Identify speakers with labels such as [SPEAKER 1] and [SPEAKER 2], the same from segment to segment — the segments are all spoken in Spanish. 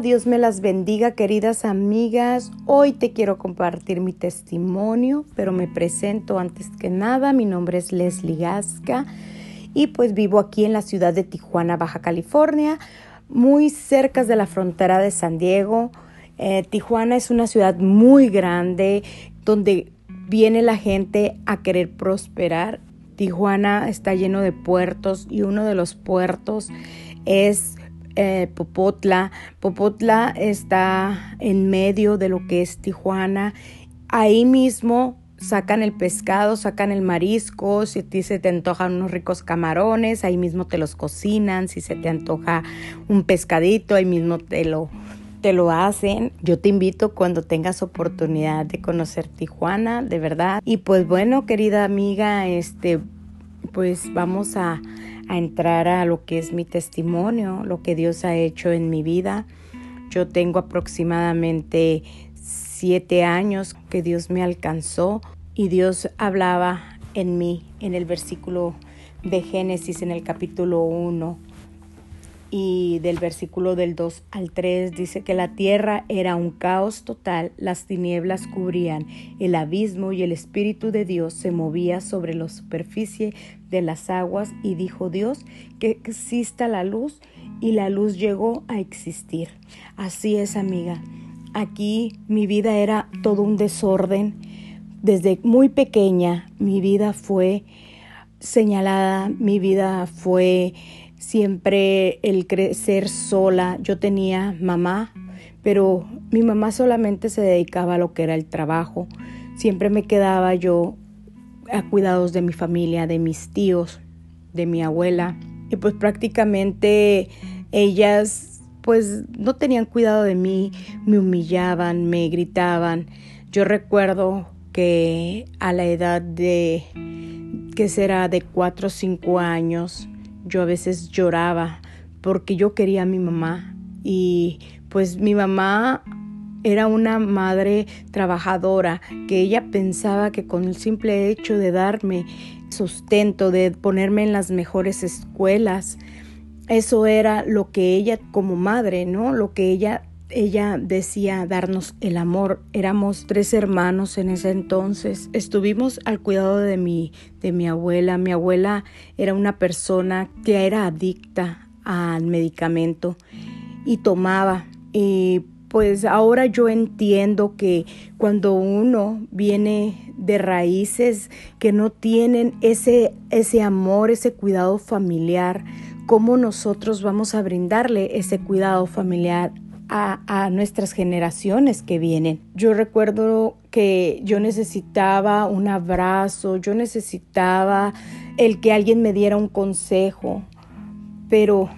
[SPEAKER 1] Dios me las bendiga, queridas amigas. Hoy te quiero compartir mi testimonio, pero me presento antes que nada. Mi nombre es Leslie Gasca y pues vivo aquí en la ciudad de Tijuana, Baja California, muy cerca de la frontera de San Diego. Eh, Tijuana es una ciudad muy grande donde viene la gente a querer prosperar. Tijuana está lleno de puertos y uno de los puertos es eh, Popotla. Popotla está en medio de lo que es Tijuana. Ahí mismo sacan el pescado, sacan el marisco, si a ti se te antojan unos ricos camarones, ahí mismo te los cocinan, si se te antoja un pescadito, ahí mismo te lo, te lo hacen. Yo te invito cuando tengas oportunidad de conocer Tijuana, de verdad. Y pues bueno, querida amiga, este, pues vamos a a entrar a lo que es mi testimonio, lo que Dios ha hecho en mi vida. Yo tengo aproximadamente siete años que Dios me alcanzó y Dios hablaba en mí en el versículo de Génesis en el capítulo 1 y del versículo del 2 al 3 dice que la tierra era un caos total, las tinieblas cubrían el abismo y el Espíritu de Dios se movía sobre la superficie de las aguas y dijo Dios que exista la luz y la luz llegó a existir. Así es, amiga. Aquí mi vida era todo un desorden. Desde muy pequeña mi vida fue señalada, mi vida fue siempre el crecer sola. Yo tenía mamá, pero mi mamá solamente se dedicaba a lo que era el trabajo. Siempre me quedaba yo a cuidados de mi familia, de mis tíos, de mi abuela. Y pues prácticamente ellas pues no tenían cuidado de mí, me humillaban, me gritaban. Yo recuerdo que a la edad de, que será de cuatro o cinco años, yo a veces lloraba porque yo quería a mi mamá y pues mi mamá era una madre trabajadora que ella pensaba que con el simple hecho de darme sustento, de ponerme en las mejores escuelas, eso era lo que ella como madre, ¿no? Lo que ella ella decía darnos el amor. Éramos tres hermanos en ese entonces. Estuvimos al cuidado de mi, de mi abuela. Mi abuela era una persona que era adicta al medicamento y tomaba. Y pues ahora yo entiendo que cuando uno viene de raíces que no tienen ese, ese amor, ese cuidado familiar, ¿cómo nosotros vamos a brindarle ese cuidado familiar a, nuestras generaciones que vienen. Yo recuerdo que yo necesitaba un abrazo, yo necesitaba el que alguien me diera un consejo, pero,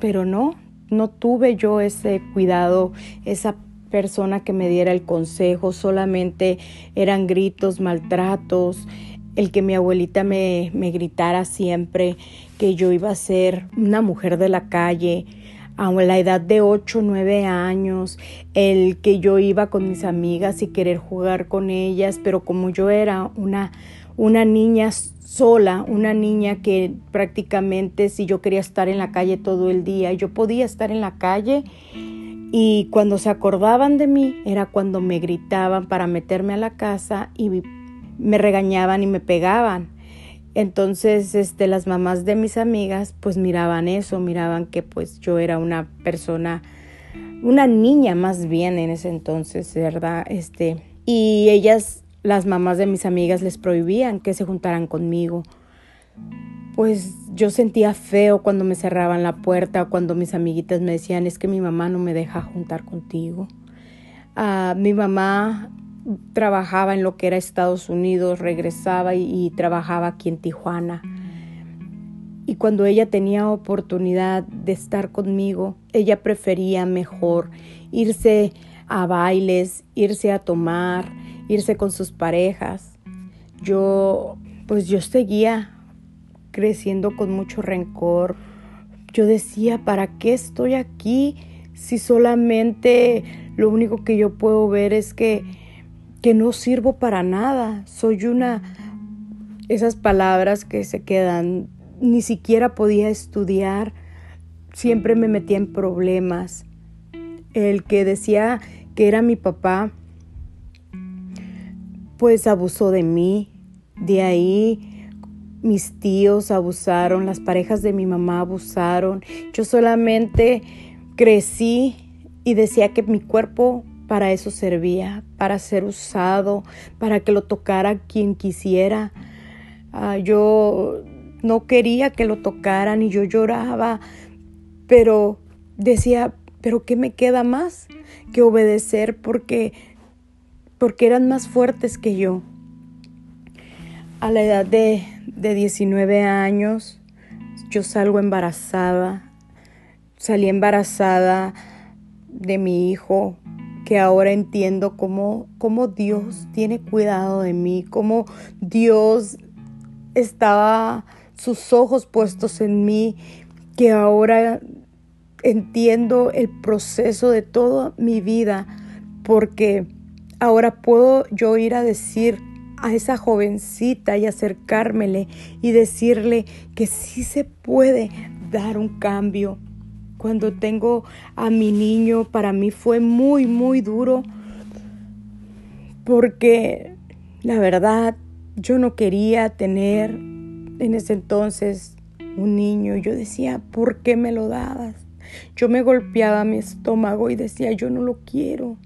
[SPEAKER 1] pero no, no tuve yo ese cuidado, esa persona que me diera el consejo, solamente eran gritos, maltratos, el que mi abuelita me, me gritara siempre que yo iba a ser una mujer de la calle, a la edad de 8 o 9 años, el que yo iba con mis amigas y querer jugar con ellas, pero como yo era una, una niña sola, una niña que prácticamente si yo quería estar en la calle todo el día, yo podía estar en la calle y cuando se acordaban de mí era cuando me gritaban para meterme a la casa y me regañaban y me pegaban. Entonces, este, las mamás de mis amigas, pues miraban eso, miraban que pues yo era una persona, una niña más bien en ese entonces, ¿verdad? Este, y ellas, las mamás de mis amigas, les prohibían que se juntaran conmigo. Pues yo sentía feo cuando me cerraban la puerta, cuando mis amiguitas me decían, es que mi mamá no me deja juntar contigo. Uh, mi mamá trabajaba en lo que era Estados Unidos, regresaba y, trabajaba aquí en Tijuana. Y cuando ella tenía oportunidad de estar conmigo, ella prefería mejor irse a bailes, irse a tomar, irse con sus parejas. Yo, pues yo seguía creciendo con mucho rencor. Yo decía, ¿para qué estoy aquí si solamente lo único que yo puedo ver es que que no sirvo para nada, soy una... Esas palabras que se quedan, ni siquiera podía estudiar, siempre me metía en problemas. el que decía que era mi papá, pues abusó de mí. De ahí mis tíos abusaron, las parejas de mi mamá abusaron. Yo solamente crecí y decía que mi cuerpo para eso servía, para ser usado, para que lo tocara quien quisiera. Ah, yo no quería que lo tocaran y yo lloraba, pero decía, pero ¿qué me queda más que obedecer porque porque eran más fuertes que yo? A la edad de, de 19 años yo salgo embarazada, salí embarazada de mi hijo, que ahora entiendo cómo, cómo Dios tiene cuidado de mí, cómo Dios estaba sus ojos puestos en mí, que ahora entiendo el proceso de toda mi vida, porque ahora puedo yo ir a decir a esa jovencita y acercármele y decirle que sí se puede dar un cambio. Cuando tengo a mi niño, para mí fue muy, muy duro, porque la verdad yo no quería tener en ese entonces un niño. Yo decía, ¿por qué me lo dabas? Yo me golpeaba mi estómago y decía, yo no lo quiero.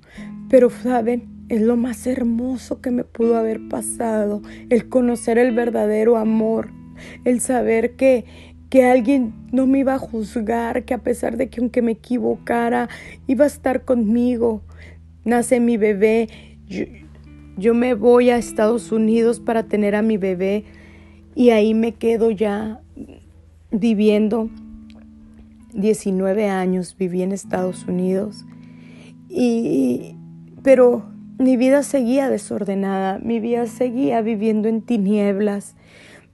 [SPEAKER 1] Pero, ¿saben? Es lo más hermoso que me pudo haber pasado, el conocer el verdadero amor, el saber que, que alguien no me iba a juzgar, que a pesar de que aunque me equivocara, iba a estar conmigo. Nace mi bebé, yo, yo me voy a Estados Unidos para tener a mi bebé y ahí me quedo ya viviendo 19 años viví en Estados Unidos y pero mi vida seguía desordenada, mi vida seguía viviendo en tinieblas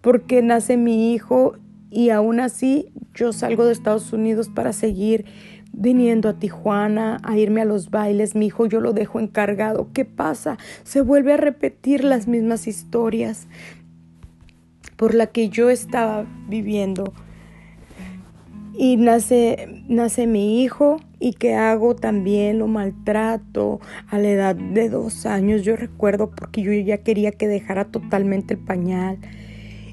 [SPEAKER 1] porque nace mi hijo y aún así yo salgo de Estados Unidos para seguir viniendo a Tijuana a irme a los bailes, mi hijo yo lo dejo encargado. ¿Qué pasa? Se vuelve a repetir las mismas historias por la que yo estaba viviendo y nace, nace mi hijo y que hago también lo maltrato a la edad de dos años, yo recuerdo porque yo ya quería que dejara totalmente el pañal.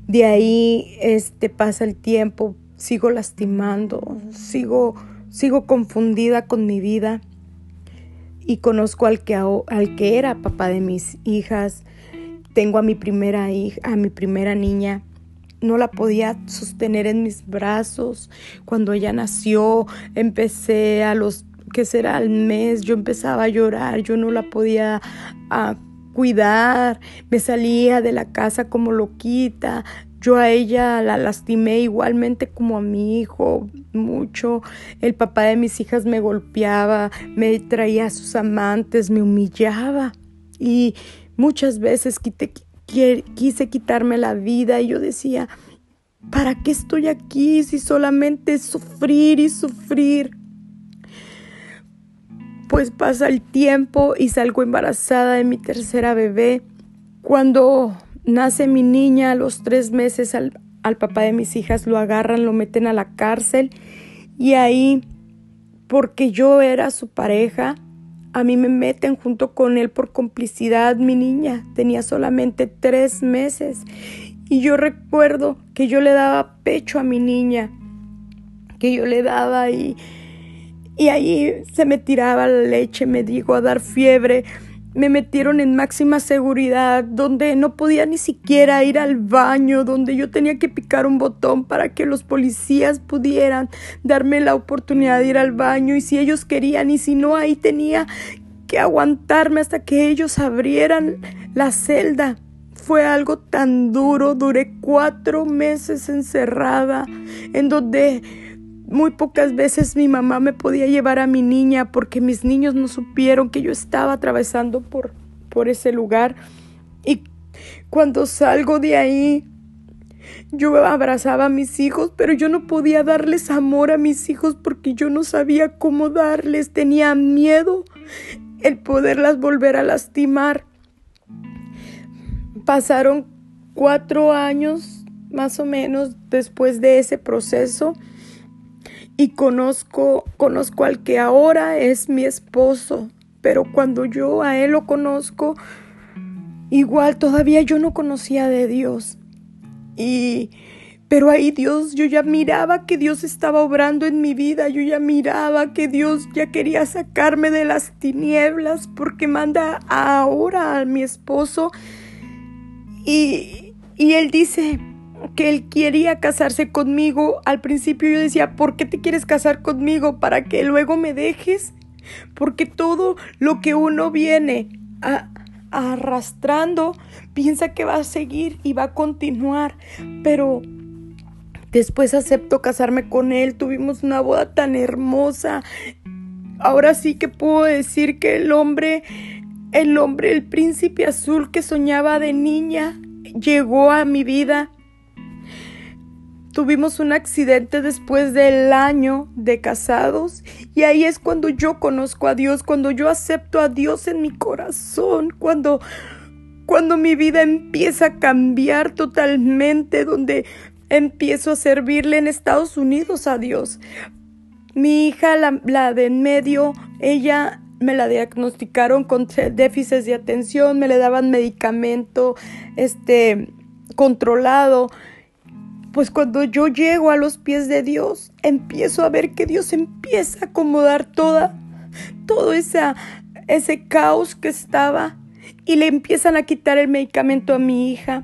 [SPEAKER 1] De ahí este, pasa el tiempo, sigo lastimando, sigo, sigo confundida con mi vida y conozco al que, al que era papá de mis hijas. Tengo a mi primera hija, a mi primera niña no la podía sostener en mis brazos. Cuando ella nació, empecé a los, que será al mes, yo empezaba a llorar, yo no la podía ah, cuidar, me salía de la casa como loquita. Yo a ella la lastimé igualmente como a mi hijo mucho. El papá de mis hijas me golpeaba, me traía a sus amantes, me humillaba y muchas veces quité, quise quitarme la vida y yo decía, ¿para qué estoy aquí si solamente es sufrir y sufrir? Pues pasa el tiempo y salgo embarazada de mi tercera bebé. Cuando nace mi niña a los tres meses al, al papá de mis hijas lo agarran, lo meten a la cárcel y ahí, porque yo era su pareja, a mí me meten junto con él por complicidad. Mi niña tenía solamente tres meses y yo recuerdo que yo le daba pecho a mi niña, que yo le daba y, y ahí se me tiraba la leche, me dijo a dar fiebre me metieron en máxima seguridad, donde no podía ni siquiera ir al baño, donde yo tenía que picar un botón para que los policías pudieran darme la oportunidad de ir al baño y si ellos querían y si no, ahí tenía que aguantarme hasta que ellos abrieran la celda. Fue algo tan duro, duré cuatro meses encerrada, en donde muy pocas veces mi mamá me podía llevar a mi niña porque mis niños no supieron que yo estaba atravesando por, por ese lugar. Y cuando salgo de ahí, yo abrazaba a mis hijos, pero yo no podía darles amor a mis hijos porque yo no sabía cómo darles. Tenía miedo el poderlas volver a lastimar. Pasaron cuatro años más o menos después de ese proceso y conozco, conozco al que ahora es mi esposo, pero cuando yo a él lo conozco, igual todavía yo no conocía de Dios. Y pero ahí Dios, yo ya miraba que Dios estaba obrando en mi vida, yo ya miraba que Dios ya quería sacarme de las tinieblas porque manda ahora a mi esposo y, y él dice, que él quería casarse conmigo. Al principio yo decía, ¿por qué te quieres casar conmigo? ¿Para que luego me dejes? Porque todo lo que uno viene arrastrando piensa que va a seguir y va a continuar. Pero después acepto casarme con él. Tuvimos una boda tan hermosa. Ahora sí que puedo decir que el hombre, el hombre, el príncipe azul que soñaba de niña, llegó a mi vida Tuvimos un accidente después del año de casados y ahí es cuando yo conozco a Dios, cuando yo acepto a Dios en mi corazón, cuando cuando mi vida empieza a cambiar totalmente, donde empiezo a servirle en Estados Unidos a Dios. Mi hija, la, la de en medio, ella me la diagnosticaron con déficit de atención, me le daban medicamento este controlado pues cuando yo llego a los pies de Dios, empiezo a ver que Dios empieza a acomodar toda, todo ese caos que estaba y le empiezan a quitar el medicamento a mi hija.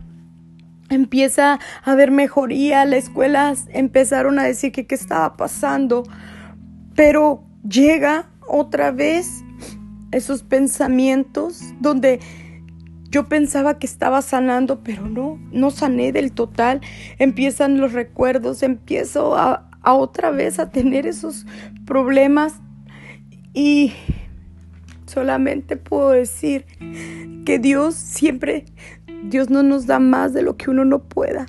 [SPEAKER 1] Empieza a haber mejoría, las escuelas empezaron a decir que qué estaba pasando, pero llega otra vez esos pensamientos donde yo pensaba que estaba sanando, pero no, no sané del total. Empiezan los recuerdos, empiezo a, otra vez a tener esos problemas y solamente puedo decir que Dios siempre, Dios no nos da más de lo que uno no pueda.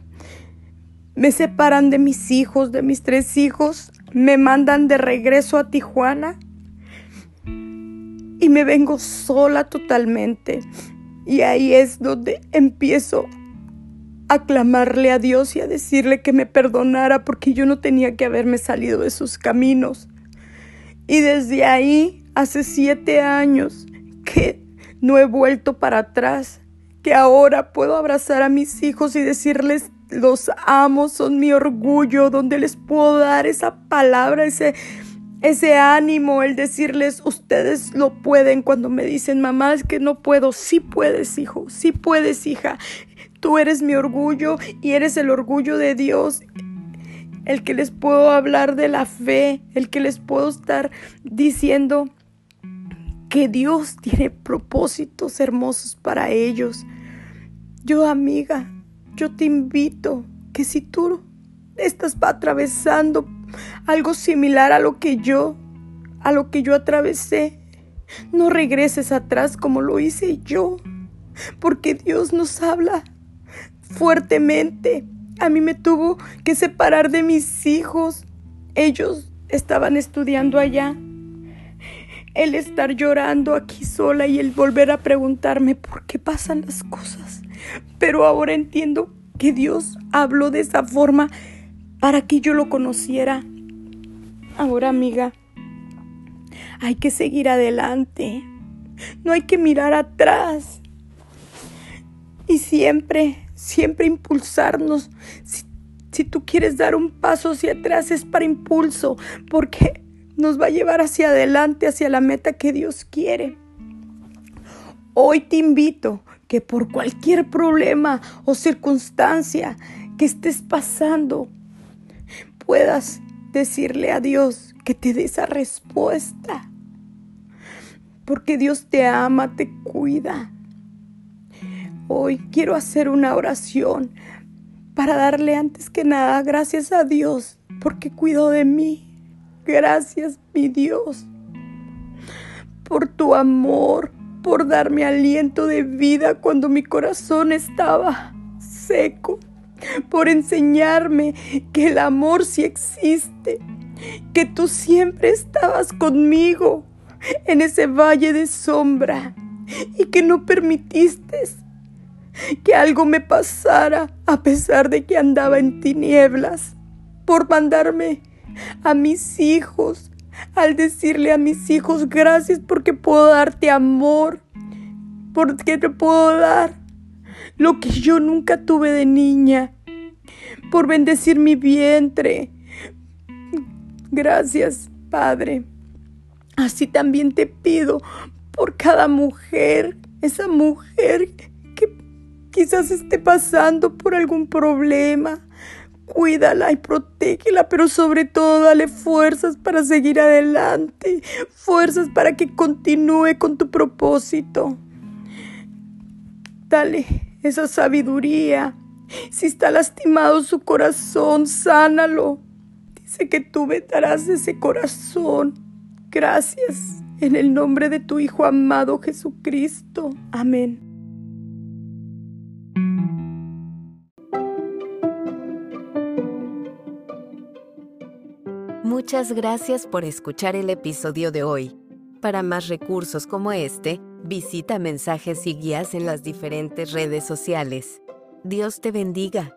[SPEAKER 1] Me separan de mis hijos, de mis tres hijos, me mandan de regreso a Tijuana y me vengo sola totalmente. Y ahí es donde empiezo a clamarle a Dios y a decirle que me perdonara porque yo no tenía que haberme salido de sus caminos. Y desde ahí, hace siete años, que no he vuelto para atrás, que ahora puedo abrazar a mis hijos y decirles los amo, son mi orgullo, donde les puedo dar esa palabra, ese ese ánimo, el decirles, ustedes lo pueden cuando me dicen, mamá, es que no puedo, sí puedes, hijo, sí puedes, hija, tú eres mi orgullo y eres el orgullo de Dios, el que les puedo hablar de la fe, el que les puedo estar diciendo que Dios tiene propósitos hermosos para ellos. Yo, amiga, yo te invito que si tú estás atravesando algo similar a lo que yo, a lo que yo atravesé. No regreses atrás como lo hice yo, porque Dios nos habla fuertemente. A mí me tuvo que separar de mis hijos. Ellos estaban estudiando allá. El estar llorando aquí sola y el volver a preguntarme por qué pasan las cosas. Pero ahora entiendo que Dios habló de esa forma para que yo lo conociera. Ahora, amiga, hay que seguir adelante. No hay que mirar atrás. Y siempre, siempre impulsarnos. Si, tú quieres dar un paso hacia atrás es para impulso, porque nos va a llevar hacia adelante, hacia la meta que Dios quiere. Hoy te invito que por cualquier problema o circunstancia que estés pasando, puedas decirle a Dios que te dé esa respuesta. Porque Dios te ama, te cuida. Hoy quiero hacer una oración para darle antes que nada gracias a Dios porque cuidó de mí. Gracias, mi Dios, por tu amor, por darme aliento de vida cuando mi corazón estaba seco por enseñarme que el amor sí existe, que tú siempre estabas conmigo en ese valle de sombra y que no permitiste que algo me pasara a pesar de que andaba en tinieblas, por mandarme a mis hijos, al decirle a mis hijos gracias porque puedo darte amor, porque te puedo dar lo que yo nunca tuve de niña, por bendecir mi vientre. Gracias, Padre. Así también te pido por cada mujer, esa mujer que quizás esté pasando por algún problema. Cuídala y protégela, pero sobre todo dale fuerzas para seguir adelante, fuerzas para que continúe con tu propósito. Dale esa sabiduría. Si está lastimado su corazón, sánalo. Dice que tú vetarás ese corazón. Gracias. En el nombre de tu Hijo amado Jesucristo. Amén.
[SPEAKER 2] Muchas gracias por escuchar el episodio de hoy. Para más recursos como este, visita mensajes y guías en las diferentes redes sociales. Dios te bendiga.